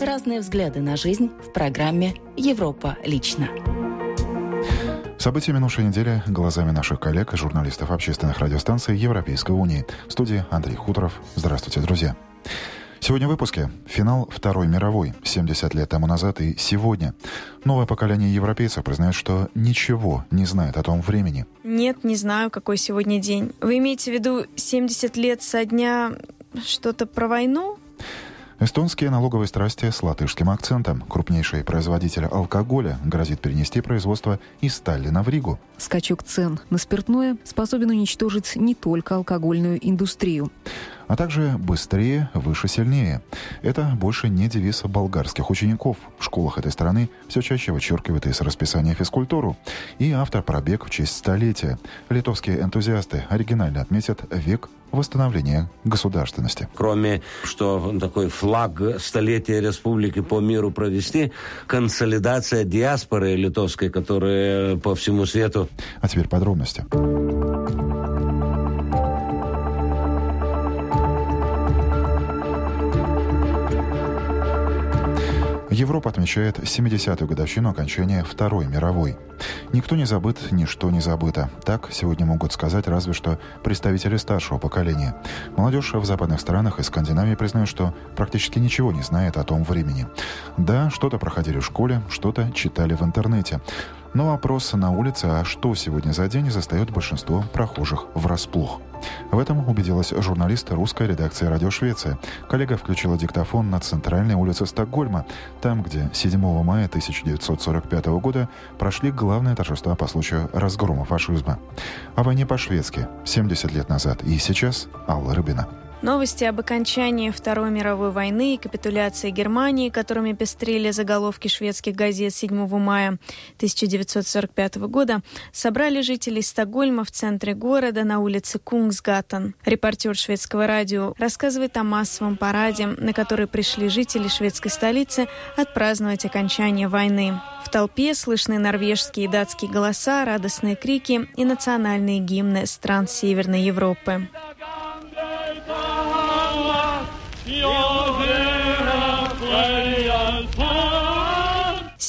Разные взгляды на жизнь в программе «Европа лично». События минувшей недели глазами наших коллег и журналистов общественных радиостанций Европейской Унии. В студии Андрей Хуторов. Здравствуйте, друзья. Сегодня в выпуске финал Второй мировой, 70 лет тому назад и сегодня. Новое поколение европейцев признает, что ничего не знает о том времени. Нет, не знаю, какой сегодня день. Вы имеете в виду 70 лет со дня что-то про войну? Эстонские налоговые страсти с латышским акцентом. Крупнейший производитель алкоголя грозит перенести производство из Таллина в Ригу. Скачок цен на спиртное способен уничтожить не только алкогольную индустрию а также «быстрее, выше, сильнее». Это больше не девиз болгарских учеников. В школах этой страны все чаще вычеркивают из расписания физкультуру. И автор пробег в честь столетия. Литовские энтузиасты оригинально отметят век восстановления государственности. Кроме, что такой флаг столетия республики по миру провести, консолидация диаспоры литовской, которая по всему свету. А теперь подробности. Европа отмечает 70-ю годовщину окончания Второй мировой. Никто не забыт, ничто не забыто. Так сегодня могут сказать разве что представители старшего поколения. Молодежь в западных странах и Скандинавии признают, что практически ничего не знает о том времени. Да, что-то проходили в школе, что-то читали в интернете. Но вопрос на улице, а что сегодня за день, застает большинство прохожих врасплох. В этом убедилась журналист русской редакции «Радио Швеция». Коллега включила диктофон на центральной улице Стокгольма, там, где 7 мая 1945 года прошли главные торжества по случаю разгрома фашизма. О войне по-шведски 70 лет назад и сейчас Алла Рыбина. Новости об окончании Второй мировой войны и капитуляции Германии, которыми пестрили заголовки шведских газет 7 мая 1945 года, собрали жителей Стокгольма в центре города на улице Кунгсгаттен. Репортер шведского радио рассказывает о массовом параде, на который пришли жители шведской столицы отпраздновать окончание войны. В толпе слышны норвежские и датские голоса, радостные крики и национальные гимны стран Северной Европы.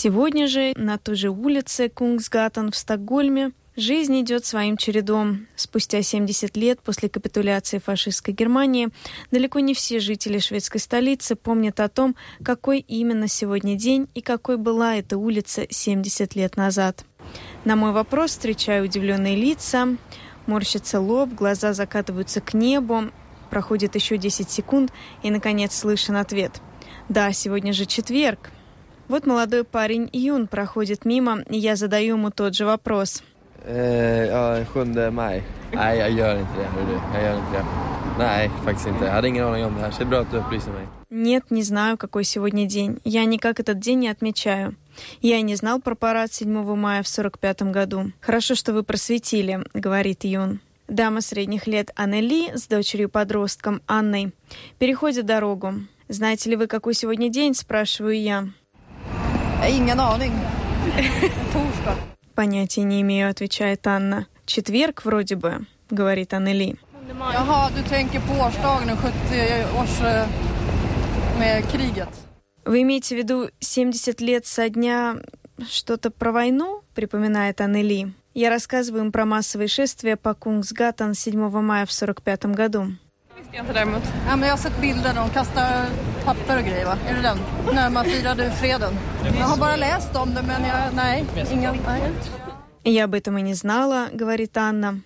Сегодня же на той же улице Кунгсгаттен в Стокгольме Жизнь идет своим чередом. Спустя 70 лет после капитуляции фашистской Германии далеко не все жители шведской столицы помнят о том, какой именно сегодня день и какой была эта улица 70 лет назад. На мой вопрос встречаю удивленные лица, морщится лоб, глаза закатываются к небу, Проходит еще 10 секунд, и, наконец, слышен ответ. «Да, сегодня же четверг». Вот молодой парень Юн проходит мимо, и я задаю ему тот же вопрос. Ja, 7 maj. Nej, jag gör inte det. Hörru. Jag gör inte det. Nej, faktiskt inte. Jag hade ingen aning om det här, så det är bra att du upplyser mig. Нет, не знаю, какой сегодня день. Я никак этот день не отмечаю. Я и не знал про парад 7 мая в 45 году. Хорошо, что вы просветили, говорит Юн. Дама средних лет Аннели с дочерью-подростком Анной переходит дорогу. «Знаете ли вы, какой сегодня день?» – спрашиваю я. Ingen aning. Понятия не имею, отвечает Анна. Четверг вроде бы, говорит Аннели. Jaha, du tänker på årsdagen 70 års med kriget? Вы имеете в виду 70 лет со дня что-то про войну, припоминает Аннели. Я рассказываю им про массовые шествия по Кунгсгаттен 7 мая в 45 году. jag har sett bilder, de kastar papper och grejer va? Är det den? När man firade freden. Jag har bara läst om det men jag, nej, ingen, nej. Я об этом и не знала, говорит Анна.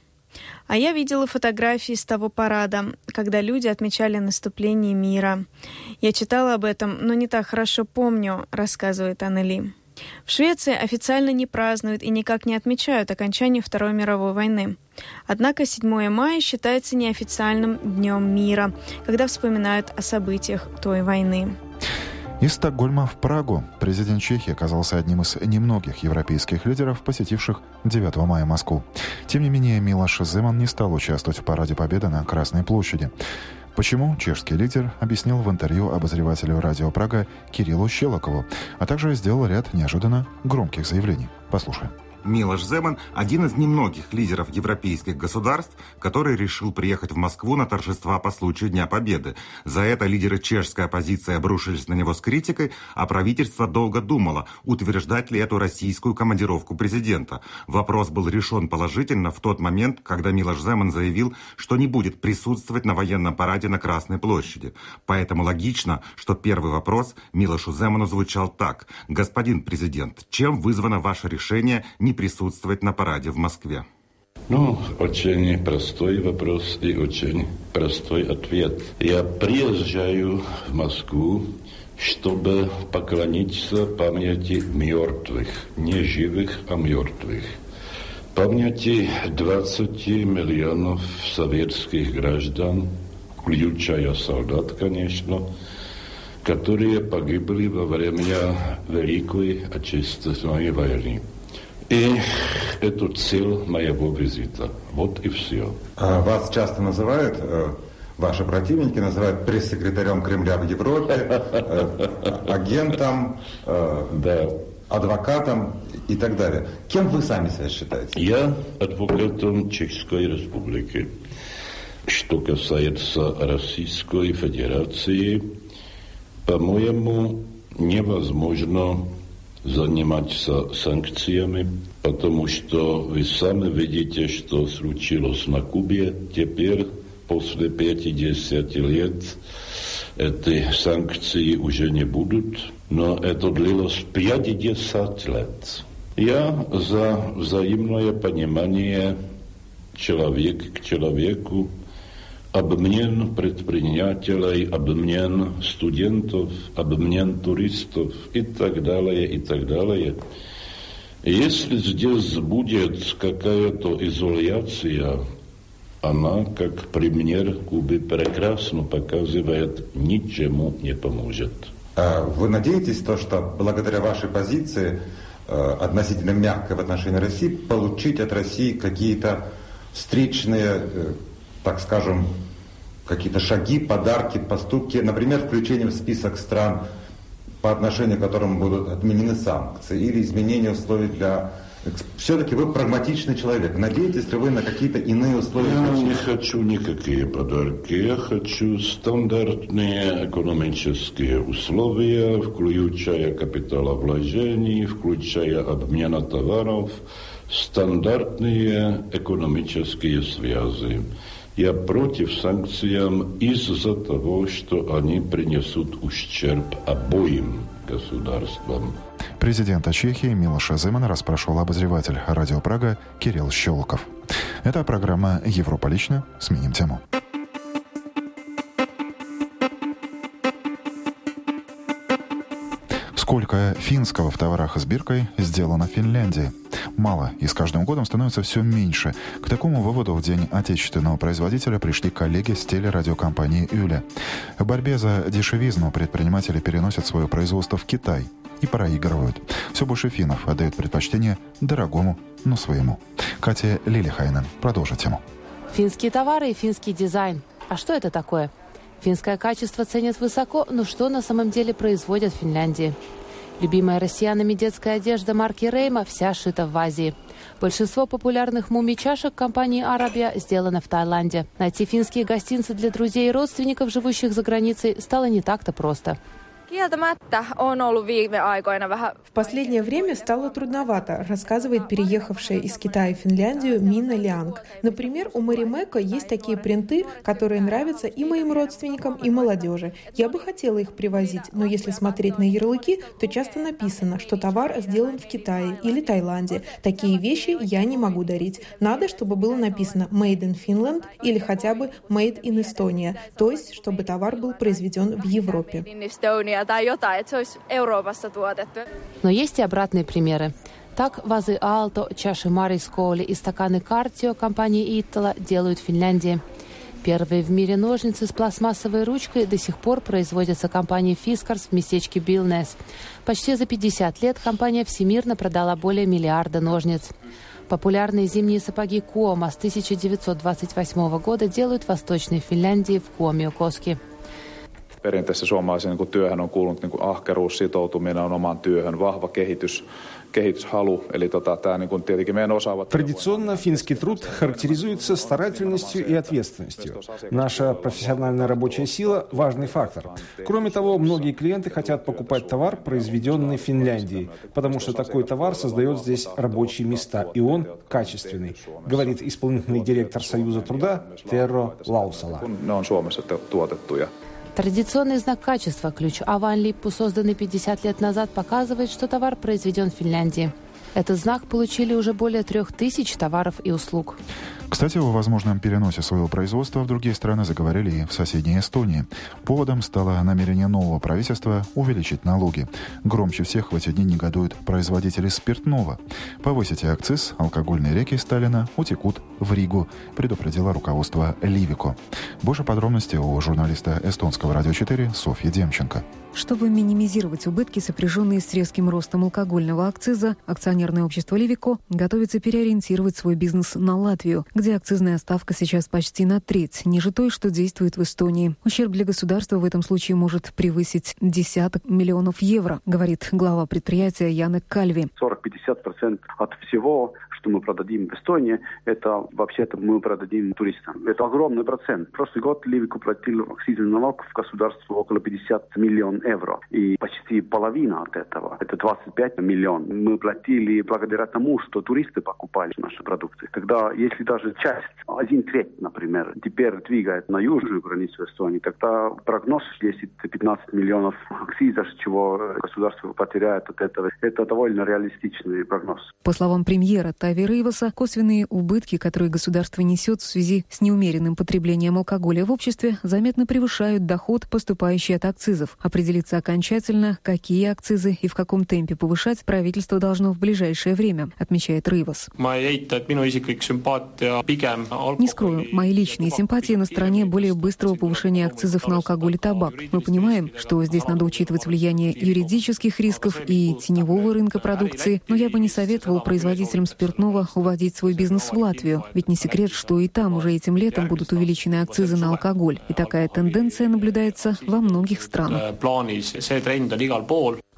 А я видела фотографии с того парада, когда люди отмечали наступление мира. Я читала об этом, но не так хорошо помню, рассказывает Анна Ли. В Швеции официально не празднуют и никак не отмечают окончание Второй мировой войны. Однако 7 мая считается неофициальным днем мира, когда вспоминают о событиях той войны. Из Стокгольма в Прагу президент Чехии оказался одним из немногих европейских лидеров, посетивших 9 мая Москву. Тем не менее, Милош Земан не стал участвовать в параде Победы на Красной площади. Почему чешский лидер объяснил в интервью обозревателю радио Прага Кириллу Щелокову, а также сделал ряд неожиданно громких заявлений. Послушаем. Милош Земан – один из немногих лидеров европейских государств, который решил приехать в Москву на торжества по случаю Дня Победы. За это лидеры чешской оппозиции обрушились на него с критикой, а правительство долго думало, утверждать ли эту российскую командировку президента. Вопрос был решен положительно в тот момент, когда Милош Земан заявил, что не будет присутствовать на военном параде на Красной площади. Поэтому логично, что первый вопрос Милошу Земану звучал так. «Господин президент, чем вызвано ваше решение не присутствовать на параде в Москве? Ну, очень простой вопрос и очень простой ответ. Я приезжаю в Москву, чтобы поклониться памяти мертвых, не живых, а мертвых. Памяти 20 миллионов советских граждан, включая солдат, конечно, которые погибли во время Великой Отечественной войны. И это цель моего визита. Вот и все. А вас часто называют, э, ваши противники называют пресс-секретарем Кремля в Европе, э, агентом, э, да. адвокатом и так далее. Кем вы сами себя считаете? Я адвокатом Чешской Республики. Что касается Российской Федерации, по-моему, невозможно заниматься санкциями, потому что вы сами видите, что случилось на Кубе. Теперь, после 50 лет, эти санкции уже не будут, но это длилось 50 лет. Я за взаимное понимание человек к человеку, обмен предпринимателей, обмен студентов, обмен туристов и так далее, и так далее. Если здесь будет какая-то изоляция, она, как пример Кубы, прекрасно показывает, ничему не поможет. А вы надеетесь, то, что благодаря вашей позиции, э, относительно мягкой в отношении России, получить от России какие-то встречные э, так скажем, какие-то шаги, подарки, поступки, например, включение в список стран, по отношению к которым будут отменены санкции, или изменение условий для... Все-таки вы прагматичный человек. Надеетесь ли вы на какие-то иные условия? Я не хочу никакие подарки. Я хочу стандартные экономические условия, включая капиталовложений, включая обмена товаров, стандартные экономические связи. Я против санкций из-за того, что они принесут ущерб обоим государствам. Президента Чехии Милоша Земана расспрашивал обозреватель радио Прага Кирилл Щелоков. Это программа «Европа лично». Сменим тему. Сколько финского в товарах с биркой сделано в Финляндии? Мало, и с каждым годом становится все меньше. К такому выводу в День отечественного производителя пришли коллеги с телерадиокомпании «Юля». В борьбе за дешевизну предприниматели переносят свое производство в Китай и проигрывают. Все больше финнов отдают предпочтение дорогому, но своему. Катя Лилихайнен продолжит тему. Финские товары и финский дизайн. А что это такое? Финское качество ценят высоко, но что на самом деле производят в Финляндии? Любимая россиянами детская одежда марки Рейма вся шита в Азии. Большинство популярных муми-чашек компании «Арабия» сделано в Таиланде. Найти финские гостинцы для друзей и родственников, живущих за границей, стало не так-то просто. В последнее время стало трудновато, рассказывает переехавшая из Китая в Финляндию Мина Лянг. Например, у Маримека есть такие принты, которые нравятся и моим родственникам, и молодежи. Я бы хотела их привозить, но если смотреть на ярлыки, то часто написано, что товар сделан в Китае или Таиланде. Такие вещи я не могу дарить. Надо, чтобы было написано «Made in Finland» или хотя бы «Made in Estonia», то есть, чтобы товар был произведен в Европе tai jotain, että se olisi Euroopassa tuotettu. Но есть и обратные примеры. Так вазы Алто, чаши Марисколи и стаканы Картио компании Иттала делают в Финляндии. Первые в мире ножницы с пластмассовой ручкой до сих пор производятся компанией Fiskars в местечке Билнес. Почти за 50 лет компания всемирно продала более миллиарда ножниц. Популярные зимние сапоги Куома с 1928 года делают в Восточной Финляндии в Куомиокоске. Perinteisessä suomalaisen niin työhön on kuulunut niin ahkeruus, sitoutuminen on omaan työhön, vahva kehitys, kehityshalu. Eli tota, tämä niin kuin tietenkin meidän osaavat... Традиционно финский труд характеризуется старательностью и ответственностью. Наша профессиональная рабочая сила – важный фактор. Кроме того, многие клиенты хотят покупать товар, произведенный в Финляндии, потому что такой товар создает здесь рабочие места, и он качественный, говорит исполнительный директор Союза труда Терро Лаусала. Ne on Suomessa tuotettuja. Традиционный знак качества ключ Аван Липпу, созданный 50 лет назад, показывает, что товар произведен в Финляндии. Этот знак получили уже более трех тысяч товаров и услуг. Кстати, о возможном переносе своего производства в другие страны заговорили и в соседней Эстонии. Поводом стало намерение нового правительства увеличить налоги. Громче всех в эти дни негодуют производители спиртного. Повысите акциз, алкогольные реки Сталина утекут в Ригу, предупредило руководство Ливико. Больше подробностей у журналиста эстонского радио 4 Софьи Демченко. Чтобы минимизировать убытки, сопряженные с резким ростом алкогольного акциза, акционерное общество «Ливико» готовится переориентировать свой бизнес на Латвию, где акцизная ставка сейчас почти на треть, ниже той, что действует в Эстонии. Ущерб для государства в этом случае может превысить десяток миллионов евро, говорит глава предприятия Янек Кальви. 40-50% от всего, что мы продадим в Эстонии, это вообще-то мы продадим туристам. Это огромный процент. Прошлый год Ливику платил акцизный налог в государство около 50 миллионов евро. И почти половина от этого, это 25 миллионов, мы платили благодаря тому, что туристы покупали наши продукты. Тогда, если даже часть, один треть, например, теперь двигает на южную границу Эстонии, тогда прогноз 10-15 миллионов акциза, чего государство потеряет от этого, это довольно реалистичный прогноз. По словам премьера Тави Рейваса, косвенные убытки, которые государство несет в связи с неумеренным потреблением алкоголя в обществе, заметно превышают доход, поступающий от акцизов. Определиться окончательно, какие акцизы и в каком темпе повышать, правительство должно в ближайшее время, отмечает Рейвас. Не скрою, мои личные симпатии на стороне более быстрого повышения акцизов на алкоголь и табак. Мы понимаем, что здесь надо учитывать влияние юридических рисков и теневого рынка продукции, но я бы не советовал производителям спиртного уводить свой бизнес в Латвию. Ведь не секрет, что и там уже этим летом будут увеличены акцизы на алкоголь. И такая тенденция наблюдается во многих странах.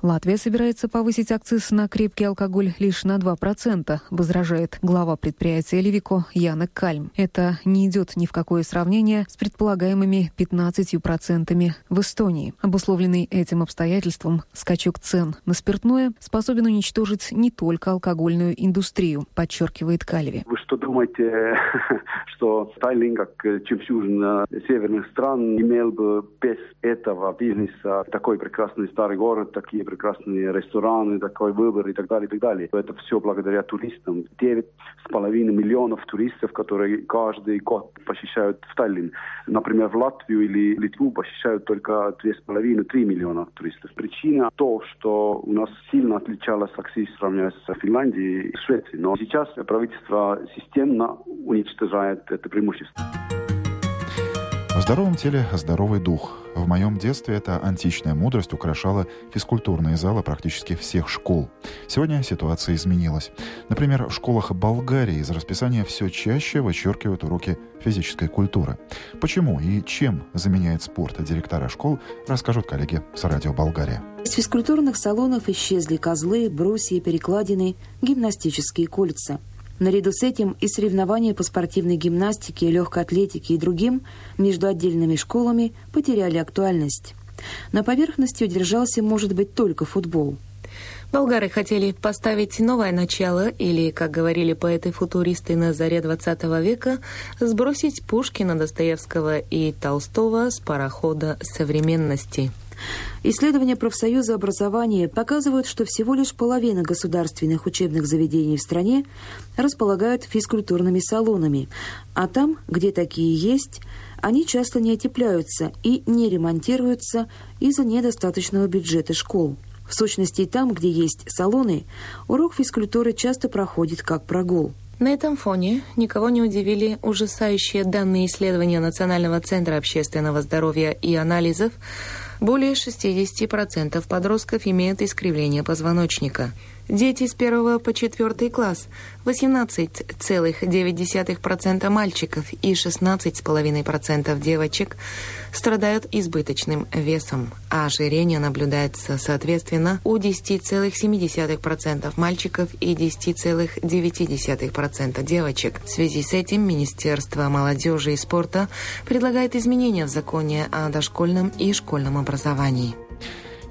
Латвия собирается повысить акциз на крепкий алкоголь лишь на 2%, возражает глава предприятия «Левико» Яна Кальм. Это не идет ни в какое сравнение с предполагаемыми 15% в Эстонии. Обусловленный этим обстоятельством скачок цен на спиртное способен уничтожить не только алкогольную индустрию, подчеркивает Кальви. Вы что думаете, что Таллин, как чемпион северных стран, имел бы без этого бизнеса такой прекрасный старый город, такие прекрасные рестораны, такой выбор и так далее, и так далее. Это все благодаря туристам. Девять с половиной миллионов туристов, которые каждый год посещают в Таллин. Например, в Латвию или Литву посещают только две с половиной, три миллиона туристов. Причина то, что у нас сильно отличалась акциз сравнивая с Финляндией и Швецией. Но сейчас правительство системно уничтожает это преимущество. В здоровом теле здоровый дух. В моем детстве эта античная мудрость украшала физкультурные залы практически всех школ. Сегодня ситуация изменилась. Например, в школах Болгарии из расписания все чаще вычеркивают уроки физической культуры. Почему и чем заменяет спорт директора школ, расскажут коллеги с радио «Болгария». Из физкультурных салонов исчезли козлы, брусья, перекладины, гимнастические кольца – Наряду с этим и соревнования по спортивной гимнастике, легкой атлетике и другим между отдельными школами потеряли актуальность. На поверхности удержался, может быть, только футбол. Болгары хотели поставить новое начало, или, как говорили поэты-футуристы на заре XX века, сбросить Пушкина, Достоевского и Толстого с парохода современности. Исследования профсоюза образования показывают, что всего лишь половина государственных учебных заведений в стране располагают физкультурными салонами, а там, где такие есть, они часто не отепляются и не ремонтируются из-за недостаточного бюджета школ. В сущности, там, где есть салоны, урок физкультуры часто проходит как прогул. На этом фоне никого не удивили ужасающие данные исследования Национального центра общественного здоровья и анализов, более 60% подростков имеют искривление позвоночника. Дети с 1 по 4 класс 18,9% мальчиков и 16,5% девочек страдают избыточным весом, а ожирение наблюдается соответственно у 10,7% мальчиков и 10,9% девочек. В связи с этим Министерство молодежи и спорта предлагает изменения в законе о дошкольном и школьном образовании.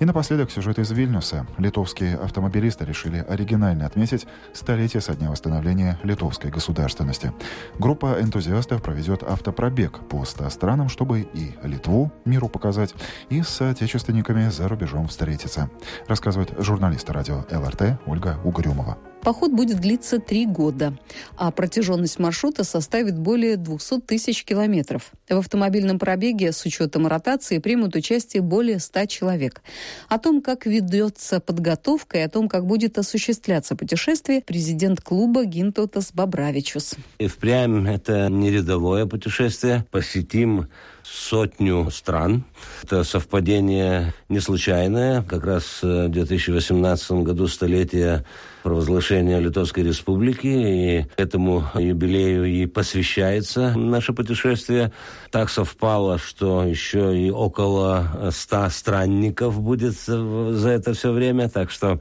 И напоследок сюжет из Вильнюса. Литовские автомобилисты решили оригинально отметить столетие со дня восстановления литовской государственности. Группа энтузиастов проведет автопробег по 100 странам, чтобы и Литву миру показать, и с соотечественниками за рубежом встретиться, рассказывает журналист радио ЛРТ Ольга Угрюмова. Поход будет длиться три года, а протяженность маршрута составит более 200 тысяч километров. В автомобильном пробеге с учетом ротации примут участие более 100 человек. О том, как ведется подготовка и о том, как будет осуществляться путешествие, президент клуба Гинтотас Бабравичус. И впрямь это не рядовое путешествие. Посетим сотню стран. Это совпадение не случайное. Как раз в 2018 году столетие провозглашения Литовской Республики, и этому юбилею и посвящается наше путешествие. Так совпало, что еще и около ста странников будет за это все время, так что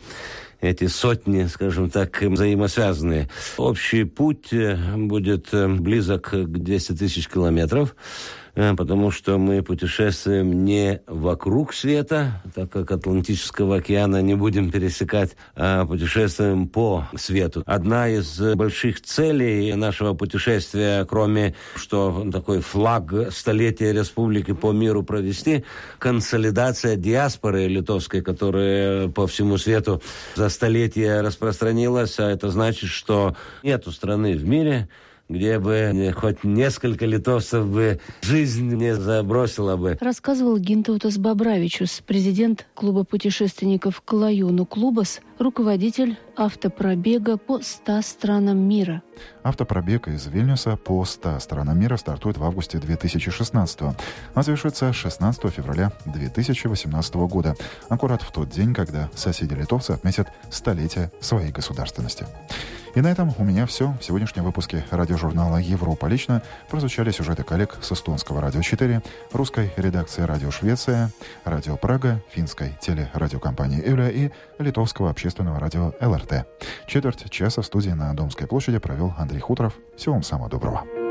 эти сотни, скажем так, взаимосвязанные. Общий путь будет близок к 200 тысяч километров. Э, потому что мы путешествуем не вокруг света, так как Атлантического океана не будем пересекать, а путешествуем по свету. Одна из больших целей нашего путешествия, кроме что такой флаг столетия республики по миру провести, консолидация диаспоры литовской, которая по всему свету за столетия распространилась, а это значит, что нету страны в мире, где бы хоть несколько литовцев бы жизнь не забросила бы. Рассказывал Гинтаутас Бабравичус, президент клуба путешественников Клаюну Клубас, руководитель автопробега по 100 странам мира. Автопробег из Вильнюса по 100 странам мира стартует в августе 2016 а завершится 16 февраля 2018 года, аккурат в тот день, когда соседи-литовцы отметят столетие своей государственности. И на этом у меня все. В сегодняшнем выпуске радиожурнала «Европа лично» прозвучали сюжеты коллег с эстонского «Радио 4», русской редакции «Радио Швеция», «Радио Прага», финской телерадиокомпании «Эля» и литовского общественного радио «ЛРТ». Четверть часа в студии на Домской площади провел Андрей Хуторов. Всего вам самого доброго.